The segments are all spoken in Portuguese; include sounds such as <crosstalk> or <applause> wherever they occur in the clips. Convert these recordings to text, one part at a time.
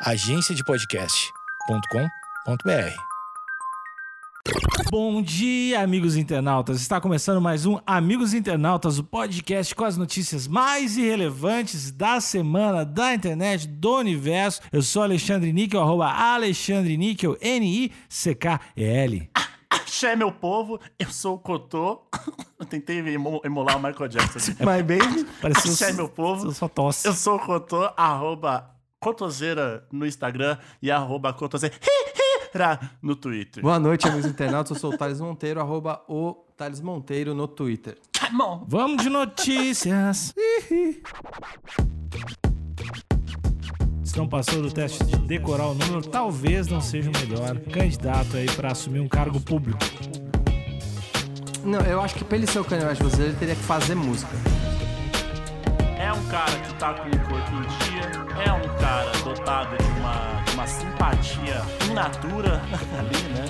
agenciadepodcast.com.br. Bom dia, amigos internautas. Está começando mais um Amigos Internautas, o podcast com as notícias mais irrelevantes da semana, da internet, do universo. Eu sou Alexandre Níquel, arroba Alexandre Níquel, N-I-C-K-E-L. Axé, meu povo, eu sou o Cotô. <laughs> Eu tentei emular o Michael Jackson. <laughs> My baby. Pareceu Axé, meu povo. Só tosse. Eu sou o Cotô, arroba Cotoseira no Instagram e arroba Cotoseira no Twitter. Boa noite, amigos internautas. Eu sou o Thales Monteiro, arroba o Thales Monteiro no Twitter. Come on. Vamos de notícias. Se não passou do teste de decorar o número, talvez não seja o melhor candidato aí para assumir um cargo público. Não, eu acho que pra ele ser o candidato brasileiro, ele teria que fazer música. É um cara que tá com o corpo em dia, é um cara dotado de uma, de uma simpatia in natura <laughs> ali, né?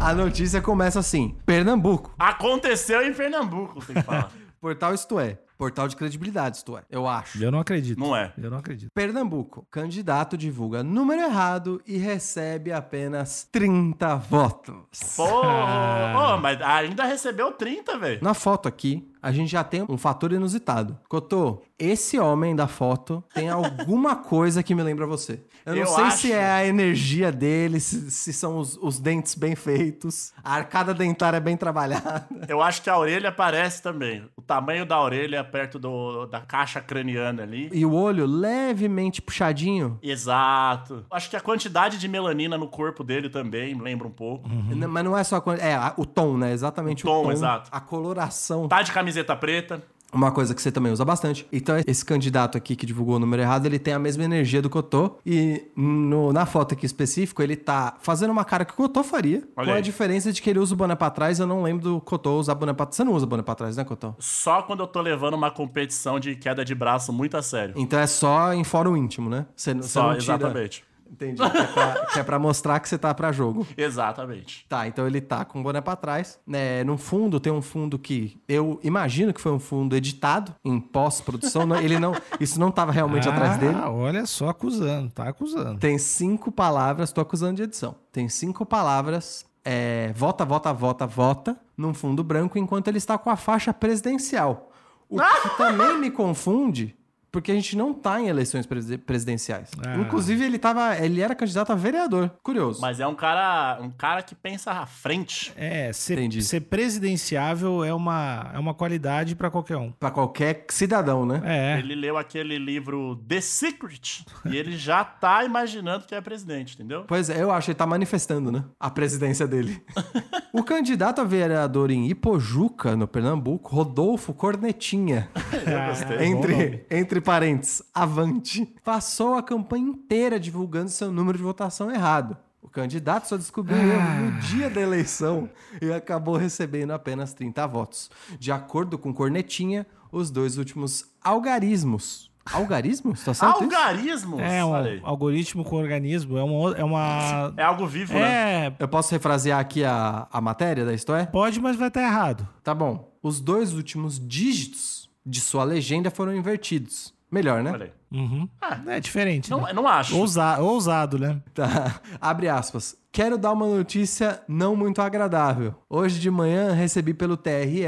A notícia começa assim: Pernambuco. Aconteceu em Pernambuco, tem que falar. <laughs> Portal Isto É. Portal de credibilidade, isto é. Eu acho. Eu não acredito. Não é. Eu não acredito. Pernambuco. Candidato divulga número errado e recebe apenas 30 votos. Pô, ô, mas ainda recebeu 30, velho. Na foto aqui, a gente já tem um fator inusitado. Cotô, esse homem da foto tem <laughs> alguma coisa que me lembra você. Eu não Eu sei acho. se é a energia dele, se, se são os, os dentes bem feitos, a arcada dentária bem trabalhada. Eu acho que a orelha parece também. O tamanho da orelha perto do, da caixa craniana ali. E o olho levemente puxadinho. Exato. Acho que a quantidade de melanina no corpo dele também lembra um pouco. N- Mas não é só a quan- É, a- o tom, né? Exatamente O o tom, tom. exato. A coloração. Tá de camiseta preta. Uma coisa que você também usa bastante. Então, esse candidato aqui que divulgou o número errado, ele tem a mesma energia do Cotô. E no- na foto aqui específico, ele tá fazendo uma cara que o Cotô faria. Olha com a aí. diferença de que ele usa o boné pra trás. Eu não lembro do Cotô usar boné pra trás. Você não usa boné pra trás, né, Cotô? Só quando eu tô levando uma competição de queda de braço muito a sério. Então é só em fórum íntimo, né? Você, não- você Só, não tira... exatamente. Entendi. Que é, pra, que é pra mostrar que você tá pra jogo. <laughs> Exatamente. Tá, então ele tá com o boné pra trás. né? no fundo, tem um fundo que eu imagino que foi um fundo editado em pós-produção. Não- ele não, isso não tava realmente atrás dele. Ah, olha só acusando, tá acusando. Tem cinco palavras, tô acusando de edição. Tem cinco palavras. É, vota, vota, vota, vota, num fundo branco, enquanto ele está com a faixa presidencial. O que <laughs> também me confunde, porque a gente não tá em eleições presi- presidenciais. Ah. Inclusive, ele tava. Ele era candidato a vereador. Curioso. Mas é um cara, um cara que pensa à frente. É, ser, Entendi. ser presidenciável é uma, é uma qualidade para qualquer um. Pra qualquer cidadão, né? É. Ele leu aquele livro The Secret e ele já tá imaginando que é presidente, entendeu? Pois é, eu acho que ele tá manifestando, né? A presidência dele. <laughs> o candidato a vereador em Ipojuca, no Pernambuco, Rodolfo Cornetinha, <laughs> Eu gostei. É, bom nome. entre, entre parênteses, avante, passou a campanha inteira divulgando seu número de votação errado. O candidato só descobriu o erro no dia da eleição e acabou recebendo apenas 30 votos. De acordo com Cornetinha, os dois últimos algarismos. Algarismos? Tá certo isso? Algarismos? É um algoritmo com organismo. É uma. É. Uma, É algo vivo, né? é Eu posso refrasear aqui a, a matéria da história? pode, mas vai estar errado. Tá bom. Os dois últimos dígitos de sua legenda foram invertidos. Melhor, né? Olha. Uhum. É diferente. Não, né? não acho. Ousa- ousado, né? Tá. Abre aspas. Quero dar uma notícia não muito agradável. Hoje de manhã recebi pelo TRE.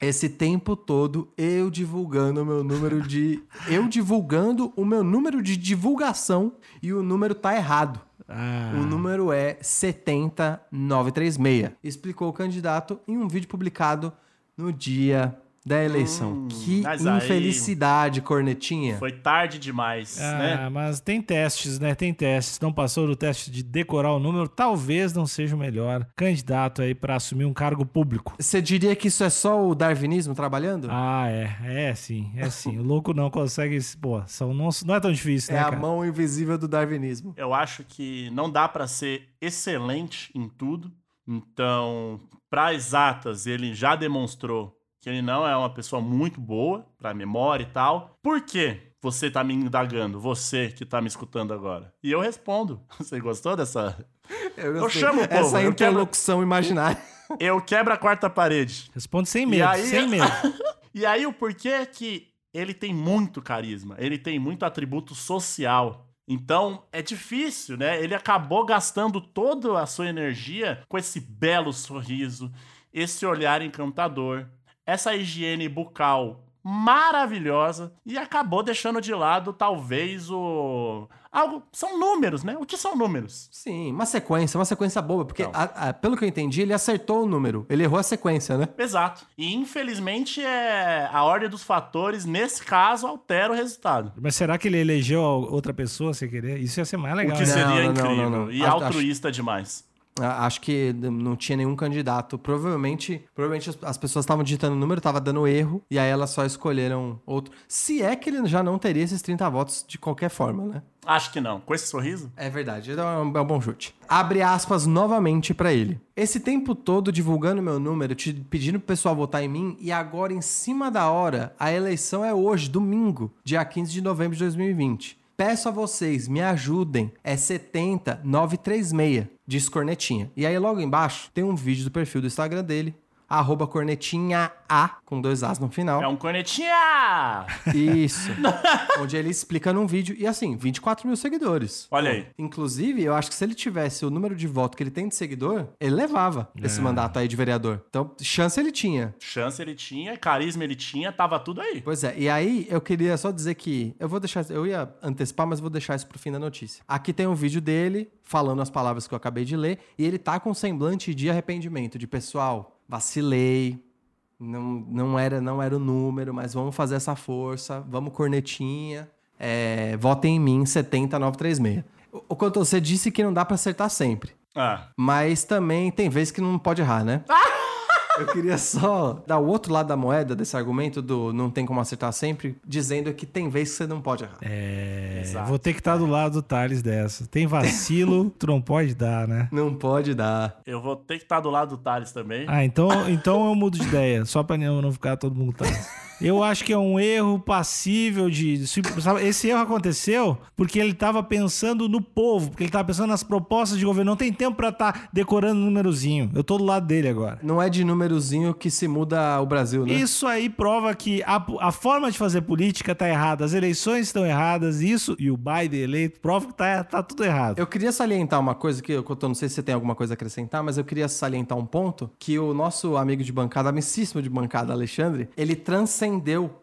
Esse tempo todo eu divulgando o meu número de. <laughs> Eu divulgando o meu número de divulgação e o número tá errado. Ah, O número é 70936. Explicou o candidato em um vídeo publicado no dia da eleição. que mas aí- infelicidade, cornetinha. Foi tarde demais, ah, né? mas tem testes, né? Tem testes. Não passou do teste de decorar o número, talvez não seja o melhor candidato aí para assumir um cargo público. Você diria que isso é só o darwinismo trabalhando? Ah, é. É sim, é sim. O louco não consegue. Pô, são, não, não é tão difícil, é né, a cara? mão invisível do darwinismo. Eu acho que não dá pra ser excelente em tudo. Então, para exatas, ele já demonstrou que ele não é uma pessoa muito boa para memória e tal. Por quê? Você tá me indagando, você que tá me escutando agora. E eu respondo. <laughs> Você gostou dessa? Eu, Eu chamo o povo, Essa eu interlocução imaginária. <laughs> Eu quebro a quarta parede. Responde sem E medo, aí- sem medo. <laughs> E aí o porquê que ele tem muito carisma, ele tem muito atributo social. Então é difícil, né? Ele acabou gastando toda a sua energia com esse belo sorriso, esse olhar encantador, essa higiene bucal maravilhosa e acabou deixando de lado talvez o algo são números, né? O que são números? Sim, uma sequência, uma sequência boba, porque Então. a- a- pelo que eu entendi, ele acertou o número, ele errou a sequência, né? Exato. E infelizmente é a ordem dos fatores nesse caso altera o resultado. Mas será que ele elegeu outra pessoa sem querer? Isso ia ser mais legal. O que né? Não, seria não, não, incrível não, não. e altruísta demais. A- Acho que não tinha nenhum candidato. Provavelmente, provavelmente as- as pessoas estavam digitando o número, tava dando erro, e aí elas só escolheram outro. Se é que ele já não teria esses 30 votos de qualquer forma, né? Acho que não. Com esse sorriso? É verdade, é um, é um bom chute. Abre aspas novamente pra ele. Esse tempo todo divulgando meu número, te pedindo pro pessoal votar em mim, e agora em cima da hora, a eleição é hoje, domingo, dia 15 de novembro de 2020. Peço a vocês, me ajudem. É 70936, diz Cornetinha. E aí logo embaixo tem um vídeo do perfil do Instagram dele, arroba cornetinha A, com dois As no final. É um cornetinha! Isso. <laughs> onde ele explica num vídeo. E assim, 24 mil seguidores. Olha aí. Inclusive, eu acho que se ele tivesse o número de voto que ele tem de seguidor, ele levava esse mandato aí de vereador. Então, chance ele tinha. Chance ele tinha, carisma ele tinha, tava tudo aí. Pois é, e aí eu queria só dizer que eu vou deixar, eu ia antecipar, mas vou deixar isso pro fim da notícia. Aqui tem um vídeo dele falando as palavras que eu acabei de ler e ele tá com um semblante de arrependimento, de pessoal, vacilei, não, não era não era o número, mas vamos fazer essa força, vamos cornetinha, é, votem em mim 70936. O, o quanto você disse que não dá pra acertar sempre. Ah, Mas também tem vezes que não pode errar, né? <laughs> Eu queria só dar o outro lado da moeda desse argumento do não tem como acertar sempre, dizendo que tem vezes que você não pode errar. É, Exato. vou ter que estar do lado do Thales dessa. Tem vacilo, <laughs> tu não pode dar, né? Não pode dar. eu vou ter que estar do lado do Thales também. Ah, então, então eu mudo de ideia, só pra não não ficar todo mundo Thales. <laughs> Eu acho que é um erro passível de. Esse erro aconteceu porque ele tava pensando no povo, porque ele tava pensando nas propostas de governo. Não tem tempo pra estar decorando o númerozinho. Eu tô do lado dele agora. Não é de númerozinho que se muda o Brasil, né? Isso aí prova que a, a forma de fazer política tá errada, as eleições estão erradas, isso e o Biden eleito prova que tá, tá tudo errado. Eu queria salientar uma coisa que eu não sei se você tem alguma coisa a acrescentar, mas eu queria salientar um ponto que o nosso amigo de bancada, amicíssimo de bancada, Alexandre, ele transcendeu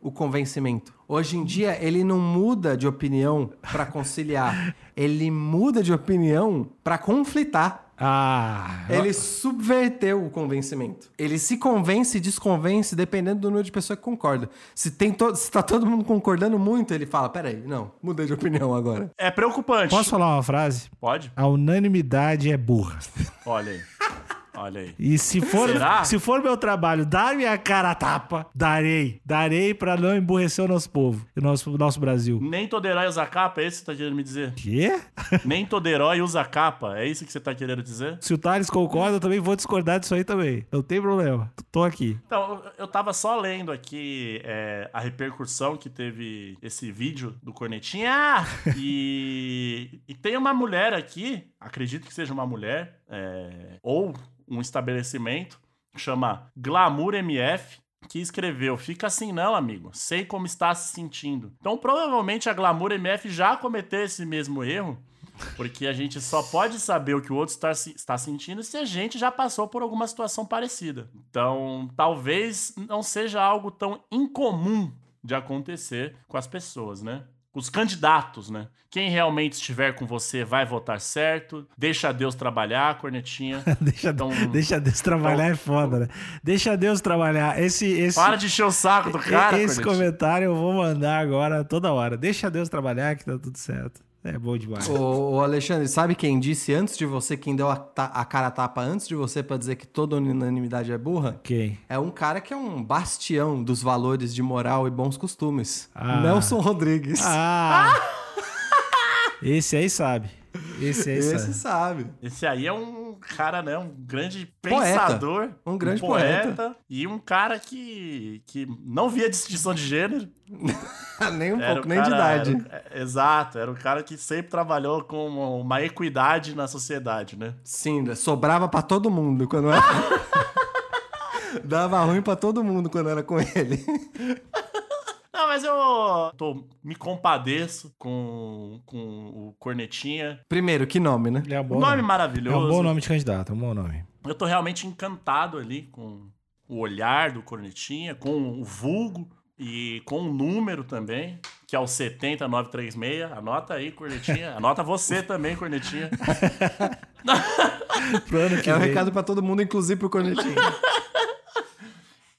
o convencimento. Hoje em dia, ele não muda de opinião pra conciliar. ele muda de opinião pra conflitar. Ah, Ele subverteu o convencimento. Ele se convence e desconvence dependendo do número de pessoa que concorda. Se, tem to se tá todo mundo concordando muito, ele fala: peraí, não, mudei de opinião agora. É preocupante. posso falar uma frase? Pode? A unanimidade é burra. Olha aí. <laughs> Olha aí. E se for, Será? se for meu trabalho dar minha cara a tapa, darei. Darei pra não emburrecer o nosso povo, o nosso, o nosso Brasil. Nem herói usa capa, é isso que você tá querendo me dizer? Quê? <laughs> Nem todo herói usa capa, é isso que você tá querendo dizer? Se o Thales concorda, eu também vou discordar disso aí também. Não tem problema. Tô aqui. Então, eu- tava só lendo aqui é, a repercussão que teve esse vídeo do Cornetinha. E, <laughs> e tem uma mulher aqui, acredito que seja uma mulher, é, ou um estabelecimento, chama Glamour MF, que escreveu: Fica assim, não, amigo. Sei como está se sentindo. Então, provavelmente a Glamour MF já cometeu esse mesmo erro. Porque a gente só pode saber o que o outro está, está sentindo se a gente já passou por alguma situação parecida. Então, talvez não seja algo tão incomum de acontecer com as pessoas, né? Com Os candidatos, né? Quem realmente estiver com você vai votar certo. Deixa Deus trabalhar, cornetinha. <laughs> Deixa, Então- deixa Deus trabalhar é foda, né? Deixa Deus trabalhar. Esse, esse, Para de encher o saco do cara, esse cornetinha. comentário eu vou mandar agora toda hora. Deixa Deus trabalhar que tá tudo certo. É bom demais. Ô, ô, Alexandre, sabe quem disse antes de você, quem deu a, ta- a cara a tapa antes de você pra dizer que toda unanimidade é burra? Quem? É um cara que é um bastião dos valores de moral e bons costumes. Ah. Nelson Rodrigues. Ah! <laughs> Esse aí sabe. Esse aí Esse sabe. sabe. Esse aí é um cara, né? Um grande Poeta. pensador. Um grande E um cara que, que não via distinção de gênero. <laughs> nem um Era pouco, o nem de cara- idade. era- é, exato, era o cara que sempre trabalhou com uma, uma equidade na sociedade, né? Sim, sobrava pra todo mundo quando era. <laughs> Dava ruim pra todo mundo quando era com ele. Mas eu tô, me compadeço com, com o Cornetinha. Primeiro, que nome, né? É um bom nome nome. É maravilhoso. um bom nome de candidato, é um bom nome. Eu tô realmente encantado ali com o olhar do Cornetinha, com o vulgo e com o número também, que é o 70936. Anota aí, Cornetinha. <laughs> Anota você também, Cornetinha. <laughs> Pro ano que É um vem. recado pra todo mundo, inclusive pro Cornetinho. <laughs>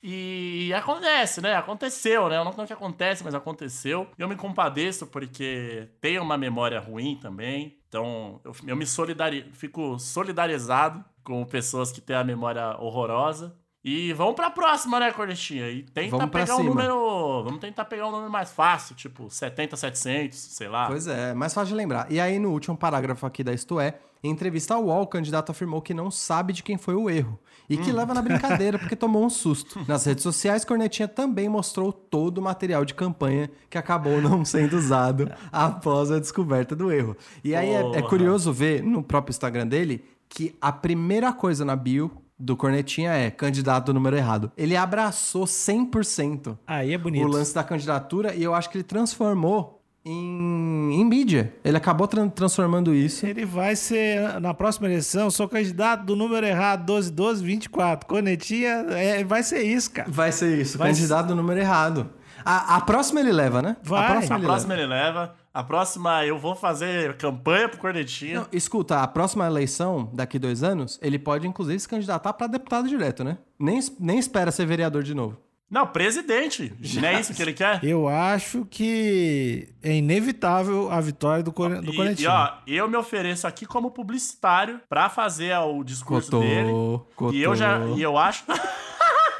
E acontece, né? Aconteceu, né? Eu não sei o que acontece, mas aconteceu. Eu me compadeço porque tenho uma memória ruim também. Então, eu, eu me solidari fico solidarizado com pessoas que têm a memória horrorosa. E vamos pra próxima, né, Cornetinha? E tenta Vamos pegar um número. Vamos tentar pegar um número mais fácil, tipo 70, 700, sei lá. Pois é, mais fácil de lembrar. E aí, no último parágrafo aqui da Isto É, em entrevista ao UOL, o candidato afirmou que não sabe de quem foi o erro. E que leva na brincadeira porque tomou um susto. <laughs> Nas redes sociais, Cornetinha também mostrou todo o material de campanha que acabou não sendo usado <laughs> após a descoberta do erro. E aí é, é curioso ver no próprio Instagram dele que a primeira coisa na bio do Cornetinha é candidato número errado. Ele abraçou 100% Aí é bonito. o lance da candidatura e eu acho que ele transformou em, em mídia. Ele acabou tran- transformando isso. Ele vai ser, na próxima eleição, sou candidato do número errado, 121224. Cornetinha, é, vai ser isso, cara. Vai ser isso, Vai candidato do número errado. A, a próxima ele leva, né? Vai. A próxima, A ele próxima leva. ele leva. A próxima eu vou fazer campanha pro Cornetinha. Não, escuta, a próxima eleição, daqui dois anos, ele pode inclusive se candidatar para deputado direto, né? Nem, nem espera ser vereador de novo. Não, presidente. Não é isso que ele quer? <laughs> Eu acho que é inevitável a vitória do, Corne, do E, e, Cornetinha. ó, eu me ofereço aqui como publicitário pra fazer o discurso Cotou, dele. cotou. E eu já, e eu acho. <laughs>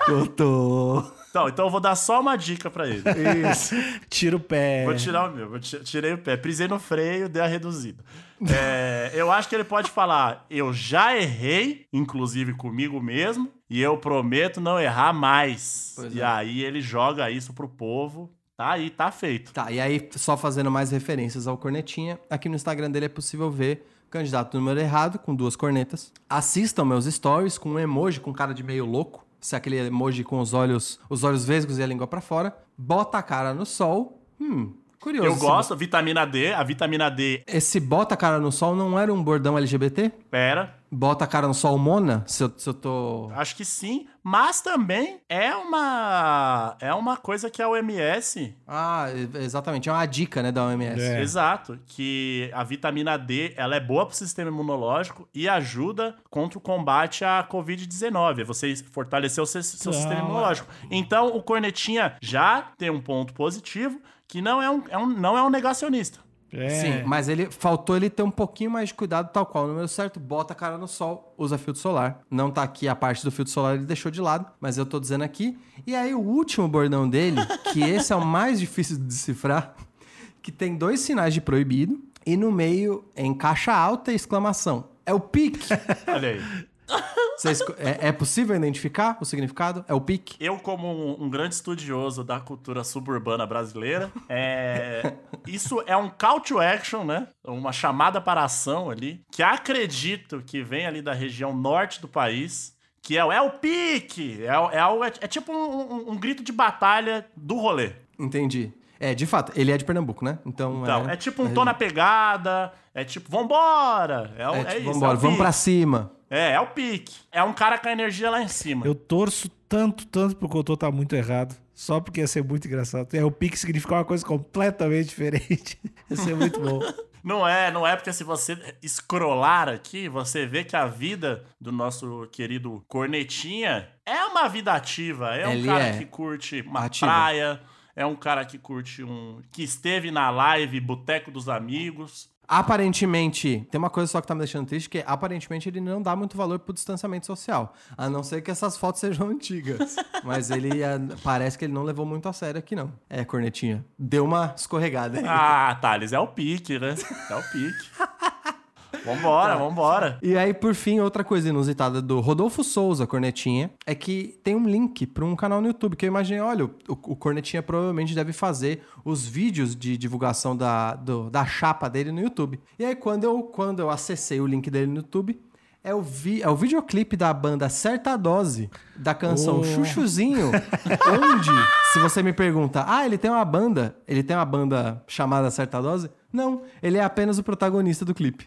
Cotou. Então, então eu vou dar só uma dica pra ele. Isso. Tira o pé. Vou tirar o meu, vou ti- tirei o pé, prisei no freio, dei a reduzida. É, eu acho que ele pode falar: eu já errei, inclusive comigo mesmo, e eu prometo não errar mais. Pois e é. aí ele joga isso pro povo. Tá aí, tá feito. Tá, e aí, só fazendo mais referências ao Cornetinha, aqui no Instagram dele é possível ver candidato número errado, com duas cornetas. Assistam meus stories com um emoji com cara de meio louco. Se é aquele emoji com os olhos, os olhos vesgos e a língua pra fora. Bota a cara no sol. Hum, curioso. Eu gosto, vitamina D, a vitamina D, Esse bota a cara no sol não era um bordão LGBT? pera, Bota a cara no sol Mona? Se eu, se eu tô. acho que sim, mas também é uma é uma coisa que a OMS Ah, exatamente. É uma dica, né, da OMS. É. Exato, que a vitamina D ela é boa para o sistema imunológico e ajuda contra o combate à Covid-19. É você fortalecer o seu, seu sistema imunológico. Então, o Cornetinha já tem um ponto positivo, que não é um, é um- não é um negacionista. É. Sim, mas ele faltou ele ter um pouquinho mais de cuidado, tal qual. O número certo, bota a cara no sol, usa filtro solar. Não tá aqui a parte do filtro solar, ele deixou de lado, mas eu tô dizendo aqui. E aí, o último bordão dele, <laughs> que esse é o mais difícil de decifrar, que tem dois sinais de proibido, e no meio, em caixa alta, exclamação. É o pique. <laughs> Olha aí. Vocês- é, é possível identificar o significado? É o pique? Eu, como um, um grande estudioso da cultura suburbana brasileira, é, <laughs> isso é um call to action, né? Uma chamada para ação ali, que acredito que vem ali da região norte do país, que é, o- é o pique! É, é, é- é tipo um, um- um grito de batalha do rolê. Entendi. É, de fato, ele é de Pernambuco, né? Então, Então, é, tipo um tô na pegada, é tipo, vambora! É, É, é tipo, isso. vambora, é vamos pra cima. É, é o pique. É um cara com a energia lá em cima. Eu torço tanto, tanto pro Cotô tá muito errado. Só porque ia ser muito engraçado. É o pique significar uma coisa completamente diferente. <laughs> Ia ser muito bom. <laughs> Não é, não é porque se você scrollar aqui, você vê que a vida do nosso querido Cornetinha é uma vida ativa. É um Ele cara é que curte uma ativa. praia, é um cara que curte um. que esteve na live Boteco dos Amigos. Aparentemente, tem uma coisa só que tá me deixando triste, que aparentemente ele não dá muito valor pro distanciamento social. A não ser que essas fotos sejam <laughs> antigas. Mas ele ah, parece que ele não levou muito a sério aqui, não. É, cornetinha. Deu uma escorregada aí. Ah, Thales, é o pique, né? É o pique. <laughs> Vambora, vambora. E aí, por fim, outra coisa inusitada do Rodolfo Souza, Cornetinha, é que tem um link para um canal no YouTube, que eu imaginei, olha, o, o Cornetinha provavelmente deve fazer os vídeos de divulgação da, do- da chapa dele no YouTube. E aí, quando eu, quando eu acessei o link dele no YouTube, É o, vi é o videoclipe da banda Certa Dose, da canção Oh. Chuchuzinho, <laughs> onde, se você me pergunta, ah, ele tem uma banda, ele tem uma banda chamada Certa Dose? Não, ele é apenas o protagonista do clipe.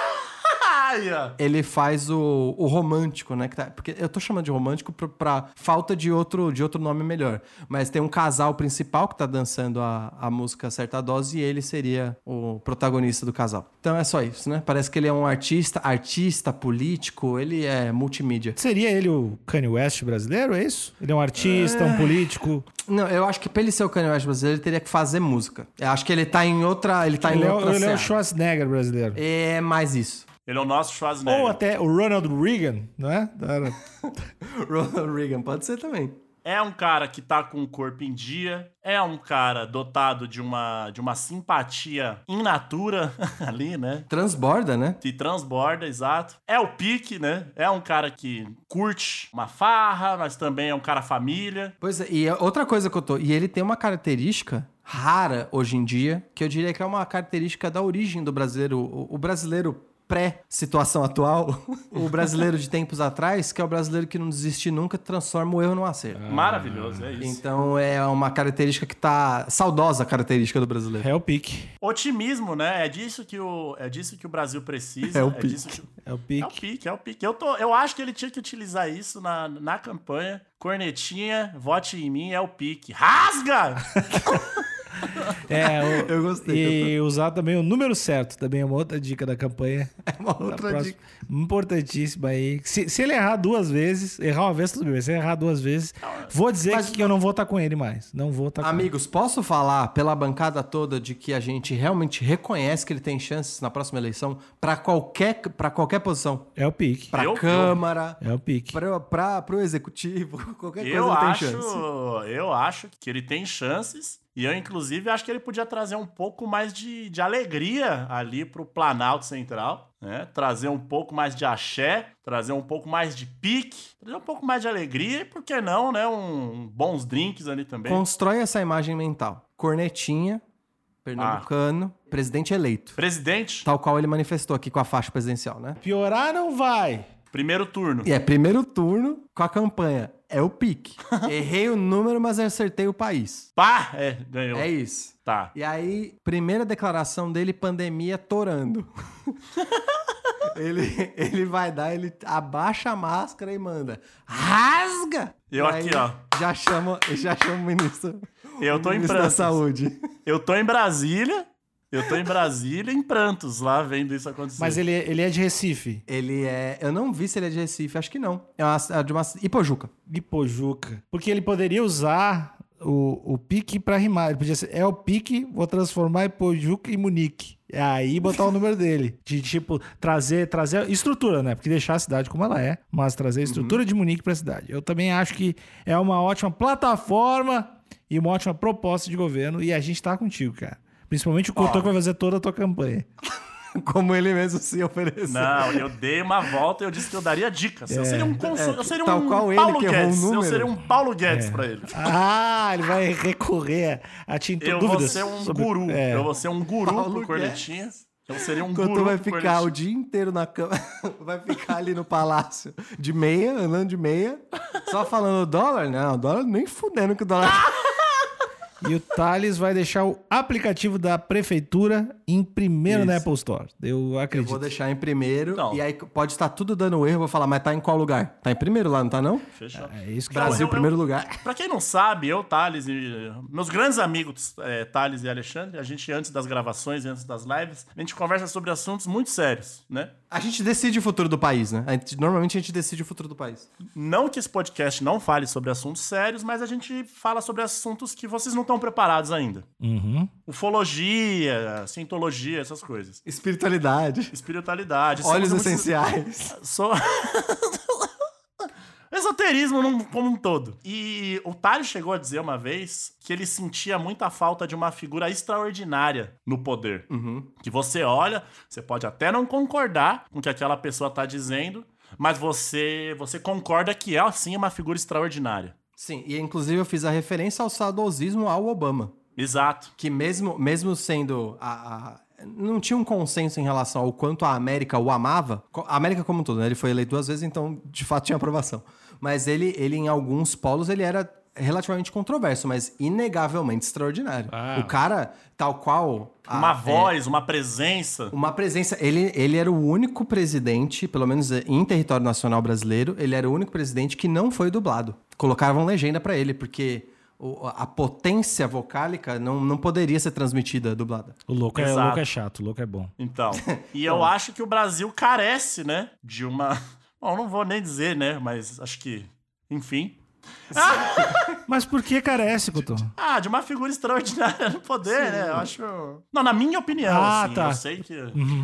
Ai, ó. Ele faz o, o romântico, né? que tá- porque eu tô chamando de romântico pra, pra falta de outro, de outro nome melhor. Mas tem um casal principal que tá dançando a, a música Certa Dose e ele seria o protagonista do casal. Então é só isso, né? Parece que ele é um artista, artista, político, ele é multimídia. Seria ele o Kanye West brasileiro, é isso? Ele é um artista, um político. Não, eu acho que pra ele ser o Kanye West brasileiro, ele teria que fazer música. Eu acho que ele tá em outra. Ele tá ele em é, o- outra. ele é o. Schwarzenegger brasileiro. É mais isso. Ele é o nosso Schwarzenegger. Ou até o Ronald Reagan, não é? Era- <laughs> Ronald Reagan, pode ser também. É um cara que tá com o corpo em dia, é um cara dotado de uma, de uma simpatia in natura <laughs> ali, né? Transborda, né? Que transborda, exato. É o pique, né? É um cara que curte uma farra, mas também é um cara família. Pois é, e é outra coisa que eu tô. E ele tem uma característica rara hoje em dia, que eu diria que é uma característica da origem do brasileiro. O, o brasileiro pré-situação atual, <laughs> o brasileiro de tempos atrás, que é o brasileiro que não desiste nunca, transforma o erro num acerto. Maravilhoso, é isso. Então é uma característica que tá. saudosa característica do brasileiro. É o pique. Otimismo, né? É disso que o, é disso que o Brasil precisa. <laughs> É o disso que- É o É o pique. pique, é o pique. Eu, tô, eu acho que ele tinha que utilizar isso na, na campanha. Cornetinha, vote em mim, é o pique. Rasga! <laughs> É, o- <laughs> Eu gostei. E usar também o número certo, também é uma outra dica da campanha. É uma outra próxima- dica. Importantíssima aí. Se, se ele errar duas vezes, errar uma vez, tudo bem. mas Se ele errar duas vezes, vou dizer Mas- que eu não vou estar com ele mais. Não vou estar com ele. Amigos, posso falar pela bancada toda de que a gente realmente reconhece que ele tem chances na próxima eleição para qualquer, pra qualquer posição? É o pique. Pra Eu- Câmara, É o pique. pra, pro Executivo, <laughs> qualquer Eu coisa ele acho, tem chance. eu acho que ele tem chances. E eu, inclusive, acho que ele podia trazer um pouco mais de, de alegria ali pro Planalto Central. Né? Trazer um pouco mais de axé, trazer um pouco mais de pique, trazer um pouco mais de alegria e, por que não, né? Um, bons drinks ali também. Constrói essa imagem mental. Cornetinha, pernambucano, presidente eleito. Presidente, Tal qual ele manifestou aqui com a faixa presidencial, né? Piorar não vai. Primeiro turno. E é primeiro turno com a campanha. É o pique. <laughs> Errei o número, mas acertei o país. Pá! É, ganhou. É isso. Tá. E aí, primeira declaração dele, pandemia torando. <laughs> ele, ele vai dar, ele abaixa a máscara e manda. Rasga! Eu aí, aqui, ó. Já chama, já chama o ministro. Eu tô em ministro da prantos. saúde. Eu tô em Brasília. Eu tô em Brasília em prantos lá vendo isso acontecer. Mas ele, ele é de Recife. Ele é. Eu não vi se ele é de Recife, acho que não. É uma, é de uma. Ipojuca. Ipojuca. Porque ele poderia usar o, o pique pra rimar. Ele podia ser, é o pique, vou transformar Ipojuca em Munique. E aí botar o número dele. De tipo, trazer, trazer estrutura, né? Porque deixar a cidade como ela é, mas trazer a estrutura de Munique pra cidade. Eu também acho que é uma ótima plataforma e uma ótima proposta de governo. E a gente tá contigo, cara. Principalmente o Couto que vai fazer toda a tua campanha. <laughs> Como ele mesmo se ofereceu. Não, eu dei uma volta e eu disse que eu daria dicas. Eu seria um consul... É, eu seria tal um qual ele Paulo Guedes. Eu número. seria um Paulo Guedes pra ele. Ah, ele vai recorrer a tinta Eu vou dúvidas. ser um sobre- guru. É. Eu vvou ser um guru Paulo pro Cornetinha. Eu seria um Enquanto guru vai ficar o dia inteiro na cama, <laughs> vai ficar ali no palácio de meia, andando de meia, só falando dólar? Não, dólar nem fudendo que o dólar. <laughs> E o Thales vai deixar o aplicativo da prefeitura em primeiro na Isso. Apple Store. Eu Eu acredito. vou deixar em primeiro, Não. e aí pode estar tudo dando erro, eu vou falar, mas tá em qual lugar? Tá em primeiro lá, não tá não? Fechou. É isso que Brasil, eu- eu- primeiro lugar. Pra quem não sabe, eu, Thales e meus grandes amigos, é, Thales e Alexandre, a gente, antes das gravações, antes das lives, a gente conversa sobre assuntos muito sérios, né? A gente decide o futuro do país, né? A gente- normalmente a gente decide o futuro do país. Não que esse podcast não fale sobre assuntos sérios, mas a gente fala sobre assuntos que vocês não estão preparados ainda. Uhum. Ufologia, cientologia, essas coisas. Espiritualidade. Espiritualidade. Óleos somos muito- essenciais. <laughs> Esoterismo num- como um todo. E o Thales chegou a dizer uma vez que ele sentia muita falta de uma figura extraordinária no poder. Que você olha, você pode até não concordar com o que aquela pessoa tá dizendo, mas você, você concorda que é, sim, uma figura extraordinária. Sim, e inclusive eu fiz a referência ao saudosismo ao Obama. Exato. Que mesmo, mesmo sendo a, a- não tinha um consenso em relação ao quanto a América o amava. A América como um todo, né? Ele foi eleito duas vezes, então de fato tinha aprovação. Mas ele, ele em alguns polos, ele era relativamente controverso, mas inegavelmente extraordinário. Ah. O cara, tal qual... a- Uma é, voz, uma presença. uma presença. Ele, ele era o único presidente, pelo menos em território nacional brasileiro, ele era o único presidente que não foi dublado. Colocavam legenda pra ele, porque a potência vocálica não, não poderia ser transmitida dublada. O louco, é, o louco é chato, o louco é bom. Então. <laughs> E eu acho que o Brasil carece, né? De uma. <laughs> Bom, não vou nem dizer, né? Mas acho que. Enfim. <laughs> Mas por que carece, Couto? Ah, de uma figura extraordinária no poder, né? Eu acho. Não, na minha opinião, Ah, assim. tá. Eu sei que.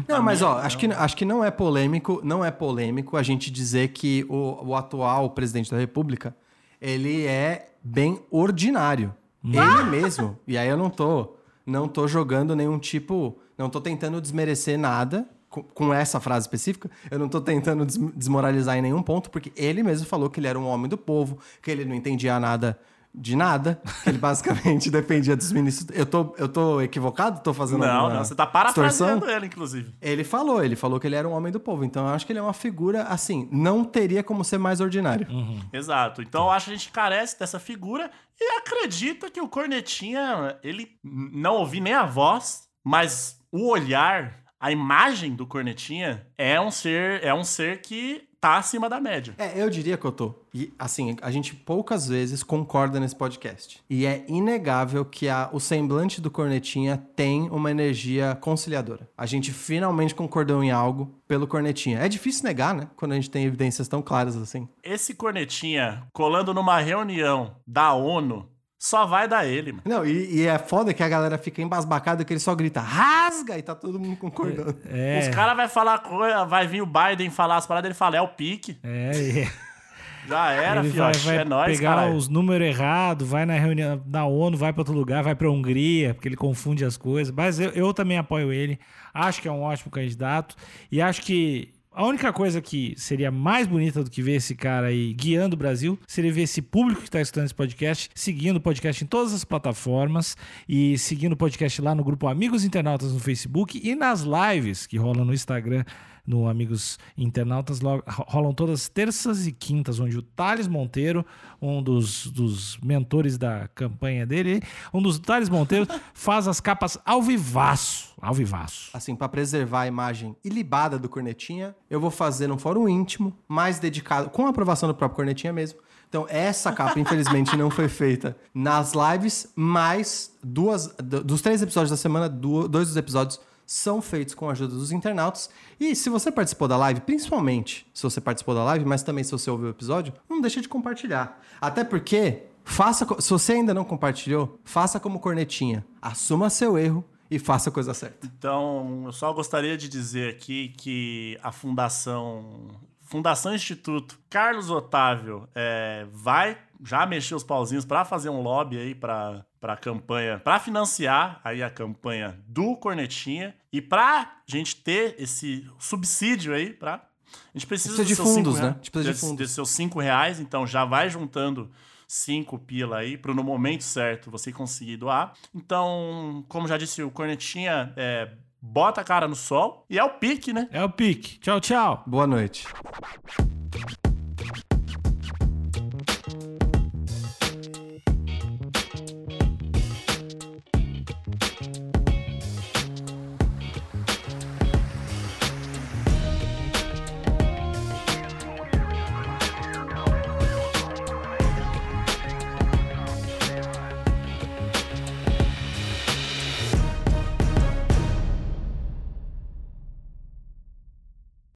Não, na mas ó, acho que, opinião- acho que não é polêmico, não é polêmico a gente dizer que o, o atual presidente da República, ele é bem ordinário. Ele mesmo. E aí eu não tô, não tô jogando nenhum tipo, não tô tentando desmerecer nada com, com essa frase específica. Eu não tô tentando des- desmoralizar em nenhum ponto, porque ele mesmo falou que ele era um homem do povo, que ele não entendia nada de nada, ele basicamente <laughs> dependia dos ministros. Eu tô, eu tô equivocado? Tô fazendo Não, alguma não, você tá distorção? parafraseando ele, inclusive. Ele falou, ele falou que ele era um homem do povo. Então eu acho que ele é uma figura, assim, não teria como ser mais ordinário. Exato. Então eu acho que a gente carece dessa figura e acredita que o Cornetinha, ele não ouvi nem a voz, mas o olhar, a imagem do Cornetinha é um ser, é um ser que tá acima da média. É, eu diria que eu tô. E, assim, a gente poucas vezes concorda nesse podcast. E é inegável que a, o semblante do Cornetinha tem uma energia conciliadora. A gente finalmente concordou em algo pelo Cornetinha. É difícil negar, né? Quando a gente tem evidências tão claras assim. Esse Cornetinha colando numa reunião da ONU só vai dar ele, mano. Não, e, e é foda que a galera fica embasbacada que ele só grita rasga e tá todo mundo concordando. É, Os caras vai falar coisa, vai vir o Biden falar as paradas, ele fala, é o pique. é, é. <laughs> Já era, Ele vai, fiote, vai é nóis, pegar caralho. os números errados, vai na reunião da ONU, vai pra outro lugar, vai pra Hungria, porque ele confunde as coisas. Mas eu, eu também apoio ele. Acho que é um ótimo candidato. E acho que a única coisa que seria mais bonita do que ver esse cara aí guiando o Brasil seria ver esse público que está escutando esse podcast, seguindo o podcast em todas as plataformas e seguindo o podcast lá no grupo Amigos Internautas no Facebook e nas lives que rolam no Instagram no Amigos Internautas rolam todas terças e quintas, onde o Thales Monteiro, um dos, dos mentores da campanha dele, um dos Thales Monteiro, <laughs> faz as capas ao vivaço. Ao vivaço. Assim, pra preservar a imagem ilibada do Cornetinha, eu vou fazer um fórum íntimo, mais dedicado, com a aprovação do próprio Cornetinha mesmo. Então, essa capa, infelizmente, não foi feita nas lives, mas duas, do- dos três episódios da semana, dois dos episódios são feitos com a ajuda dos internautas. E se você participou da live, principalmente se você participou da live, mas também se você ouviu o episódio, não deixa de compartilhar. Até porque, faça, se você ainda não compartilhou, faça como Cornetinha. Assuma seu erro e faça a coisa certa. Então, eu só gostaria de dizer aqui que a Fundação Fundação Instituto Carlos Otávio é, vai já mexer os pauzinhos para fazer um lobby aí para para campanha, para financiar aí a campanha do Cornetinha e para gente ter esse subsídio aí para a gente precisa, Precisa de fundos, cinco né? A gente precisa de desse- fundos. desses seus cinco reais, então já vai juntando cinco pila aí para no momento certo você conseguir doar. Então, como já disse o Cornetinha, é, bota a cara no sol e é o pique, né? É o pique. Tchau, tchau. Boa noite.